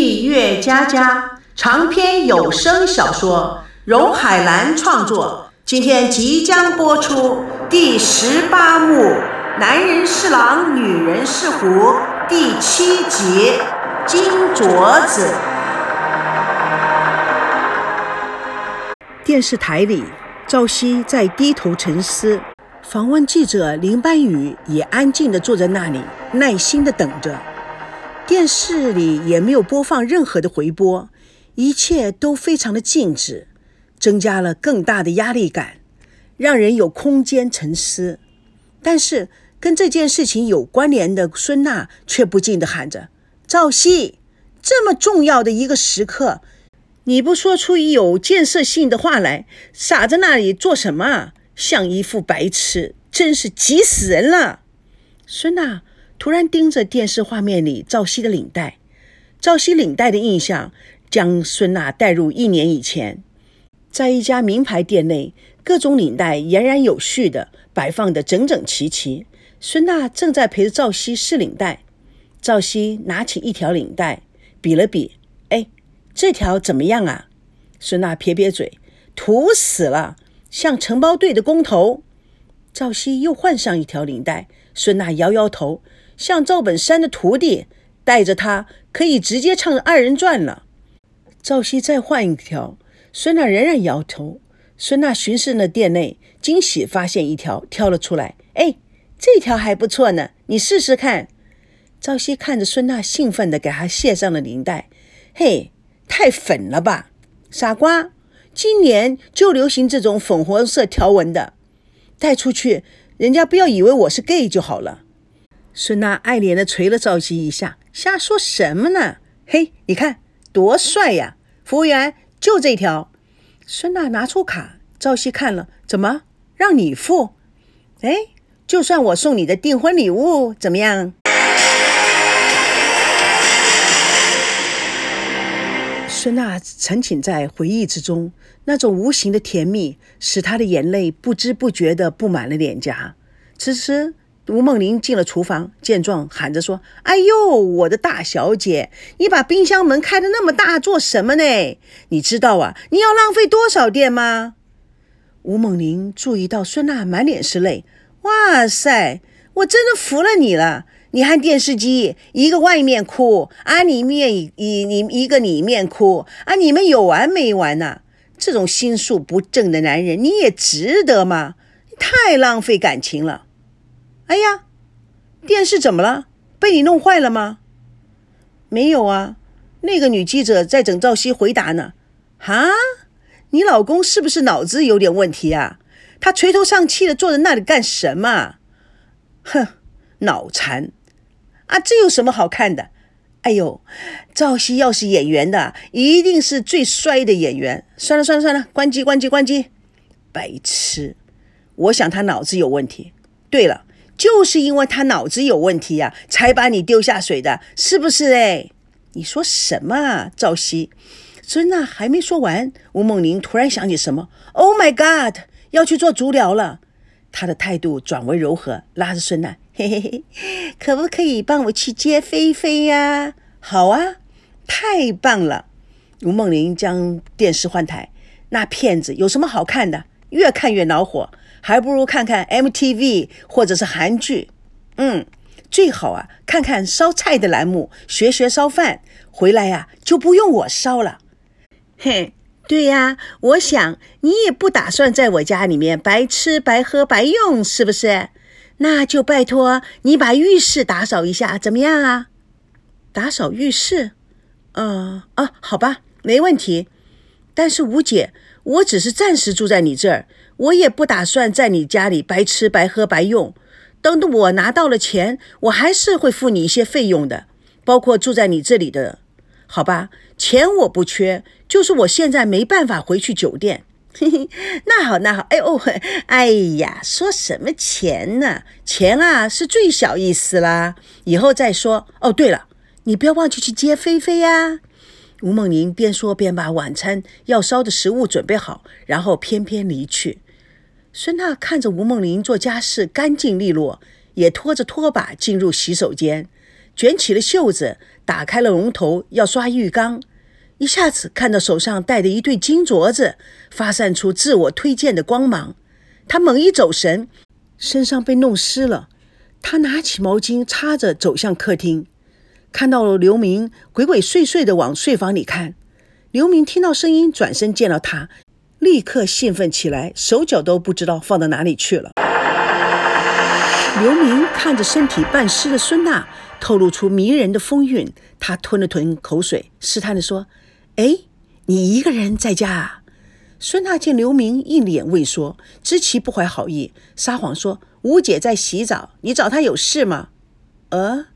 蜜月佳佳长篇有声小说，荣海兰创作，今天即将播出第十八幕《男人是狼，女人是虎》第七集《金镯子》。电视台里，赵熙在低头沉思，访问记者林班宇也安静地坐在那里，耐心地等着。电视里也没有播放任何的回播，一切都非常的静止，增加了更大的压力感，让人有空间沉思。但是跟这件事情有关联的孙娜却不禁地喊着：“赵熙，这么重要的一个时刻，你不说出有建设性的话来，傻在那里做什么？像一副白痴，真是急死人了。”孙娜。突然盯着电视画面里赵熙的领带，赵熙领带的印象将孙娜带入一年以前，在一家名牌店内，各种领带俨然有序的摆放的整整齐齐。孙娜正在陪着赵熙试领带，赵熙拿起一条领带比了比，哎，这条怎么样啊？孙娜撇撇嘴，土死了，像承包队的工头。赵熙又换上一条领带，孙娜摇摇头。像赵本山的徒弟，带着他可以直接唱二人转了。赵熙再换一条，孙娜仍然摇头。孙娜巡视了店内，惊喜发现一条，挑了出来。哎，这条还不错呢，你试试看。赵熙看着孙娜，兴奋地给她系上了领带。嘿，太粉了吧，傻瓜！今年就流行这种粉红色条纹的，带出去，人家不要以为我是 gay 就好了。孙娜爱怜的捶了赵熙一下，瞎说什么呢？嘿，你看多帅呀！服务员，就这条。孙娜拿出卡，赵熙看了，怎么让你付？哎，就算我送你的订婚礼物，怎么样？孙娜沉浸在回忆之中，那种无形的甜蜜使她的眼泪不知不觉地布满了脸颊。此时。吴梦玲进了厨房，见状喊着说：“哎呦，我的大小姐，你把冰箱门开的那么大做什么呢？你知道啊，你要浪费多少电吗？”吴梦玲注意到孙娜满脸是泪，哇塞，我真的服了你了！你和电视机一个外面哭啊，里面一你一个里面哭啊，你们有完没完呐？这种心术不正的男人，你也值得吗？太浪费感情了。哎呀，电视怎么了？被你弄坏了吗？没有啊，那个女记者在等赵熙回答呢。哈，你老公是不是脑子有点问题啊？他垂头丧气的坐在那里干什么？哼，脑残！啊，这有什么好看的？哎呦，赵熙要是演员的，一定是最帅的演员。算了算了算了，关机关机关机！白痴！我想他脑子有问题。对了。就是因为他脑子有问题呀，才把你丢下水的，是不是？哎，你说什么啊，赵熙？孙娜还没说完，吴梦玲突然想起什么，Oh my God，要去做足疗了。她的态度转为柔和，拉着孙娜，嘿嘿嘿，可不可以帮我去接菲菲呀？好啊，太棒了。吴梦玲将电视换台，那片子有什么好看的？越看越恼火。还不如看看 MTV 或者是韩剧，嗯，最好啊看看烧菜的栏目，学学烧饭，回来呀就不用我烧了。嘿，对呀，我想你也不打算在我家里面白吃白喝白用，是不是？那就拜托你把浴室打扫一下，怎么样啊？打扫浴室？嗯啊，好吧，没问题。但是吴姐，我只是暂时住在你这儿。我也不打算在你家里白吃白喝白用，等等我拿到了钱，我还是会付你一些费用的，包括住在你这里的，好吧？钱我不缺，就是我现在没办法回去酒店。嘿嘿，那好那好，哎哦，哎呀，说什么钱呢？钱啊是最小意思啦，以后再说。哦，对了，你不要忘记去接菲菲呀。吴梦玲边说边把晚餐要烧的食物准备好，然后翩翩离去。孙娜看着吴梦玲做家事干净利落，也拖着拖把进入洗手间，卷起了袖子，打开了龙头，要刷浴缸。一下子看到手上戴的一对金镯子，发散出自我推荐的光芒。他猛一走神，身上被弄湿了。他拿起毛巾擦着，走向客厅，看到了刘明鬼鬼祟祟地往睡房里看。刘明听到声音，转身见到他，立刻兴奋起来，手脚都不知道放到哪里去了。刘明看着身体半湿的孙娜，透露出迷人的风韵。他吞了吞口水，试探地说：“哎，你一个人在家啊？”孙娜见刘明一脸畏缩，知其不怀好意，撒谎说：“吴姐在洗澡，你找她有事吗？”“呃，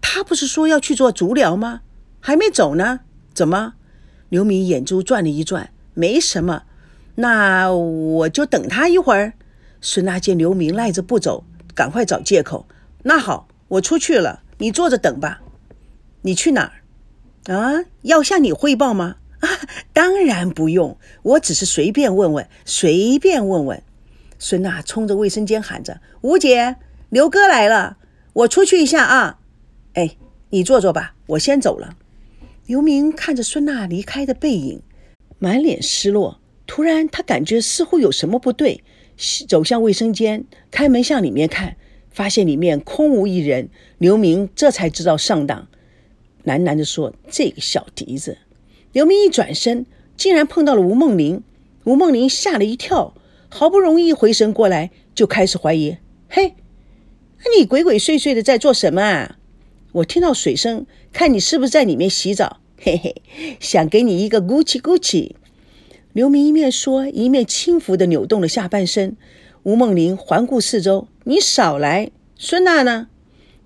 她不是说要去做足疗吗？还没走呢。怎么？”刘明眼珠转了一转，“没什么，那我就等他一会儿。”孙娜见刘明赖着不走，赶快找借口。“那好，我出去了，你坐着等吧。”“你去哪儿？”“啊，要向你汇报吗？”啊，当然不用，我只是随便问问，随便问问。孙娜冲着卫生间喊着：“吴姐，刘哥来了，我出去一下啊。”哎，你坐坐吧，我先走了。刘明看着孙娜离开的背影，满脸失落。突然，他感觉似乎有什么不对，走向卫生间，开门向里面看，发现里面空无一人。刘明这才知道上当，喃喃地说：“这个小笛子。”刘明一转身，竟然碰到了吴梦玲。吴梦玲吓了一跳，好不容易回神过来，就开始怀疑：“嘿，你鬼鬼祟祟的在做什么啊？我听到水声，看你是不是在里面洗澡？嘿嘿，想给你一个咕叽咕叽。”刘明一面说，一面轻浮地扭动了下半身。吴梦玲环顾四周：“你少来，孙娜呢？”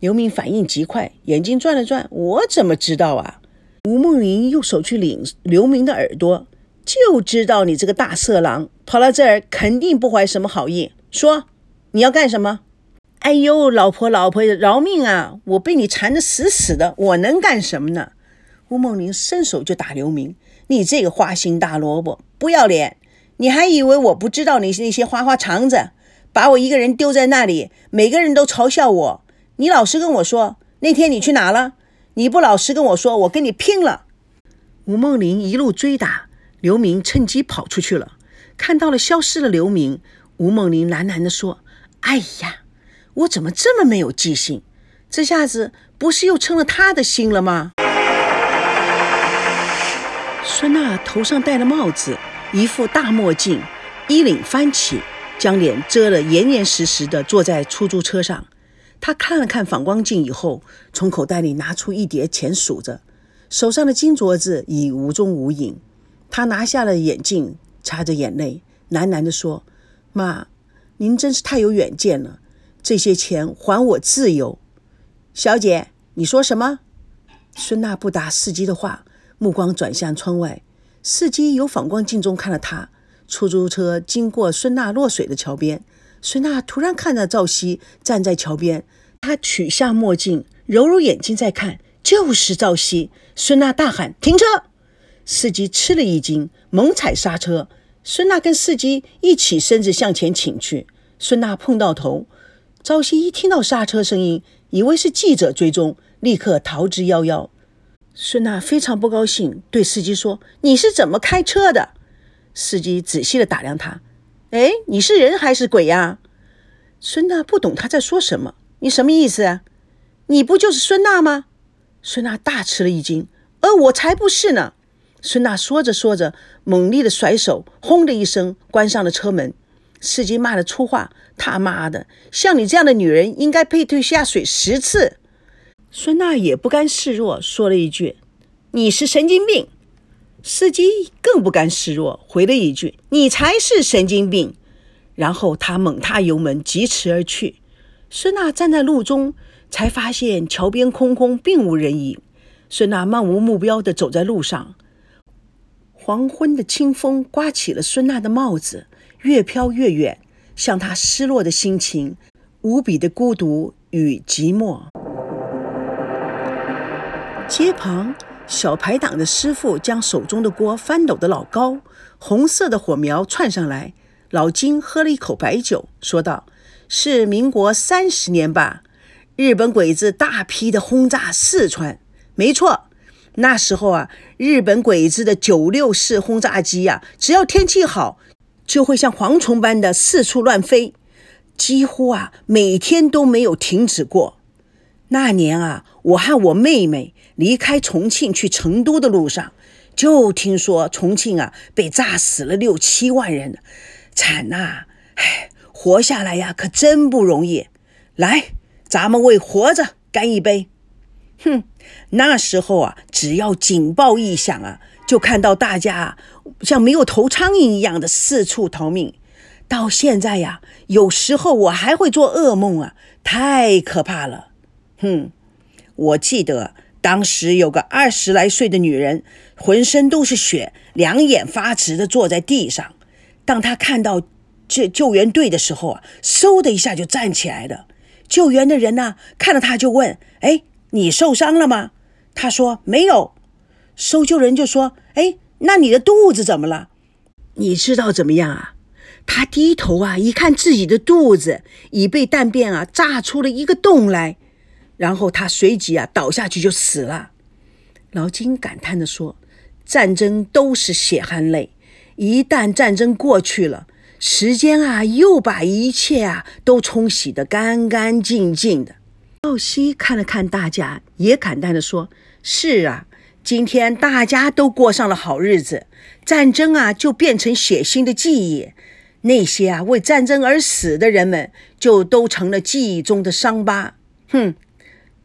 刘明反应极快，眼睛转了转：“我怎么知道啊？”吴梦玲用手去领刘明的耳朵，就知道你这个大色狼跑到这儿，肯定不怀什么好意。说你要干什么？哎呦，老婆老婆，饶命啊！我被你缠得死死的，我能干什么呢？吴梦玲伸手就打刘明，你这个花心大萝卜，不要脸！你还以为我不知道你那些花花肠子，把我一个人丢在那里，每个人都嘲笑我。你老实跟我说，那天你去哪了？你不老实跟我说，我跟你拼了！吴梦玲一路追打，刘明趁机跑出去了。看到了消失的刘明，吴梦玲喃喃地说：“哎呀，我怎么这么没有记性？这下子不是又成了他的心了吗？”孙娜头上戴了帽子，一副大墨镜，衣领翻起，将脸遮得严严实实的，坐在出租车上。他看了看反光镜以后，从口袋里拿出一叠钱数着，手上的金镯子已无踪无影。他拿下了眼镜，擦着眼泪，喃喃地说：“妈，您真是太有远见了。这些钱还我自由。”小姐，你说什么？孙娜不答司机的话，目光转向窗外。司机由反光镜中看了他。出租车经过孙娜落水的桥边。孙娜突然看到赵熙站在桥边，她取下墨镜，揉揉眼睛再看，就是赵熙。孙娜大喊：“停车！”司机吃了一惊，猛踩刹车。孙娜跟司机一起身子向前倾去，孙娜碰到头。赵熙一听到刹车声音，以为是记者追踪，立刻逃之夭夭。孙娜非常不高兴，对司机说：“你是怎么开车的？”司机仔细的打量他。哎，你是人还是鬼呀？孙娜不懂他在说什么。你什么意思啊？你不就是孙娜吗？孙娜大吃了一惊。呃，我才不是呢！孙娜说着说着，猛力的甩手，轰的一声关上了车门。司机骂了粗话：“他妈的，像你这样的女人，应该被推下水十次。”孙娜也不甘示弱，说了一句：“你是神经病。”司机更不甘示弱，回了一句：“你才是神经病。”然后他猛踏油门，疾驰而去。孙娜站在路中，才发现桥边空空，并无人影。孙娜漫无目标地走在路上，黄昏的清风刮起了孙娜的帽子，越飘越远，像她失落的心情，无比的孤独与寂寞。街旁。小排档的师傅将手中的锅翻斗得老高，红色的火苗窜上来。老金喝了一口白酒，说道：“是民国三十年吧？日本鬼子大批的轰炸四川。没错，那时候啊，日本鬼子的九六式轰炸机呀，只要天气好，就会像蝗虫般的四处乱飞，几乎啊每天都没有停止过。那年啊，我和我妹妹离开重庆去成都的路上，就听说重庆啊被炸死了六七万人，惨呐！唉，活下来呀，可真不容易。来，咱们为活着干一杯！哼，那时候啊，只要警报一响啊，就看到大家像没有头苍蝇一样的四处逃命。到现在呀，有时候我还会做噩梦啊，太可怕了。哼，我记得当时有个二十来岁的女人，浑身都是血，两眼发直的坐在地上。当她看到这救援队的时候啊，嗖的一下就站起来了。救援的人呢，看到她就问：“哎，你受伤了吗？”她说：“没有。”搜救人就说：“哎，那你的肚子怎么了？你知道怎么样啊？”她低头啊，一看自己的肚子已被弹片啊炸出了一个洞来。然后他随即啊倒下去就死了。老金感叹地说：“战争都是血汗泪，一旦战争过去了，时间啊又把一切啊都冲洗得干干净净的。”赵熙看了看大家，也感叹地说：“是啊，今天大家都过上了好日子，战争啊就变成血腥的记忆，那些啊为战争而死的人们就都成了记忆中的伤疤。”哼。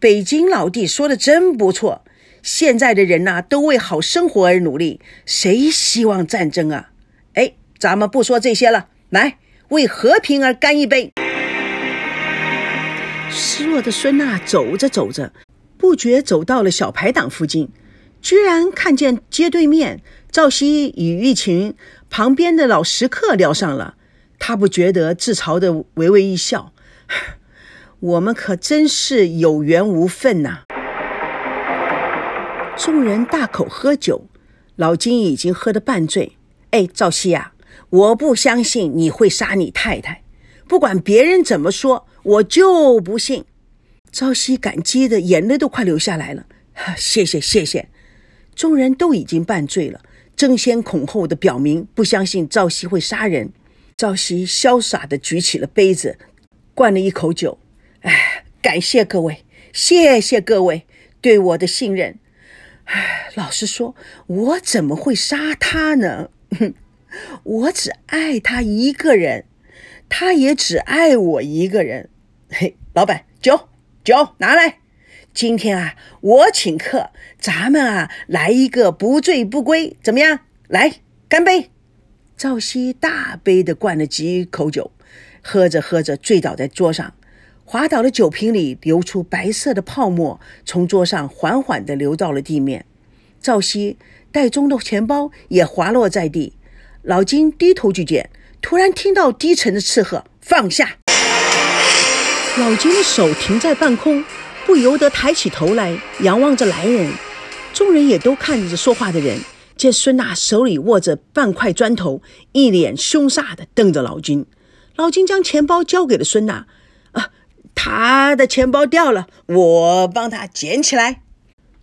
北京老弟说的真不错，现在的人呐都为好生活而努力，谁希望战争啊？哎，咱们不说这些了，来为和平而干一杯。失落的孙娜走着走着，不觉走到了小排档附近，居然看见街对面赵熙与一群旁边的老食客聊上了，他不觉得自嘲的微微一笑。我们可真是有缘无分呐！众人大口喝酒，老金已经喝得半醉。哎，赵熙呀，我不相信你会杀你太太，不管别人怎么说，我就不信。赵熙感激的眼泪都快流下来了。谢谢谢谢！众人都已经半醉了，争先恐后的表明不相信赵熙会杀人。赵熙潇洒的举起了杯子，灌了一口酒。感谢各位，谢谢各位对我的信任。哎，老实说，我怎么会杀他呢？我只爱他一个人，他也只爱我一个人。嘿，老板，酒酒拿来。今天啊，我请客，咱们啊来一个不醉不归，怎么样？来，干杯！赵熙大杯的灌了几口酒，喝着喝着醉倒在桌上。滑倒的酒瓶里流出白色的泡沫，从桌上缓缓地流到了地面。赵熙袋中的钱包也滑落在地。老金低头去捡，突然听到低沉的斥喝：“放下！”老金的手停在半空，不由得抬起头来仰望着来人。众人也都看着说话的人，见孙娜手里握着半块砖头，一脸凶煞地瞪着老金。老金将钱包交给了孙娜。他的钱包掉了，我帮他捡起来。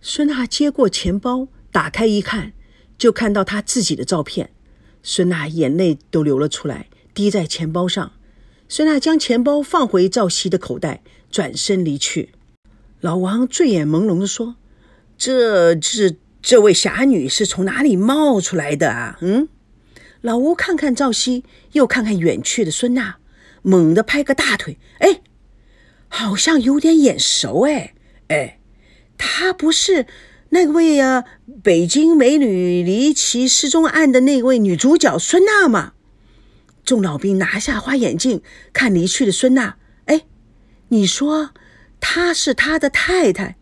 孙娜接过钱包，打开一看，就看到他自己的照片。孙娜眼泪都流了出来，滴在钱包上。孙娜将钱包放回赵熙的口袋，转身离去。老王醉眼朦胧地说：“这、这、这位侠女是从哪里冒出来的啊？”嗯。老吴看看赵熙，又看看远去的孙娜，猛地拍个大腿：“哎！”好像有点眼熟哎哎，她不是那位啊，北京美女离奇失踪案的那位女主角孙娜吗？众老兵拿下花眼镜看离去的孙娜，哎，你说她是他的太太？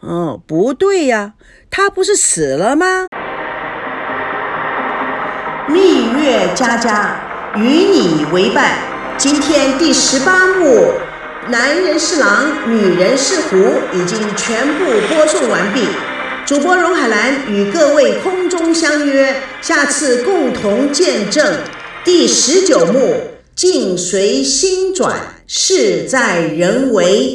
哦，不对呀，她不是死了吗？蜜月佳佳与你为伴，今天第十八幕。男人是狼，女人是狐，已经全部播送完毕。主播荣海兰与各位空中相约，下次共同见证第十九幕：境随心转，事在人为。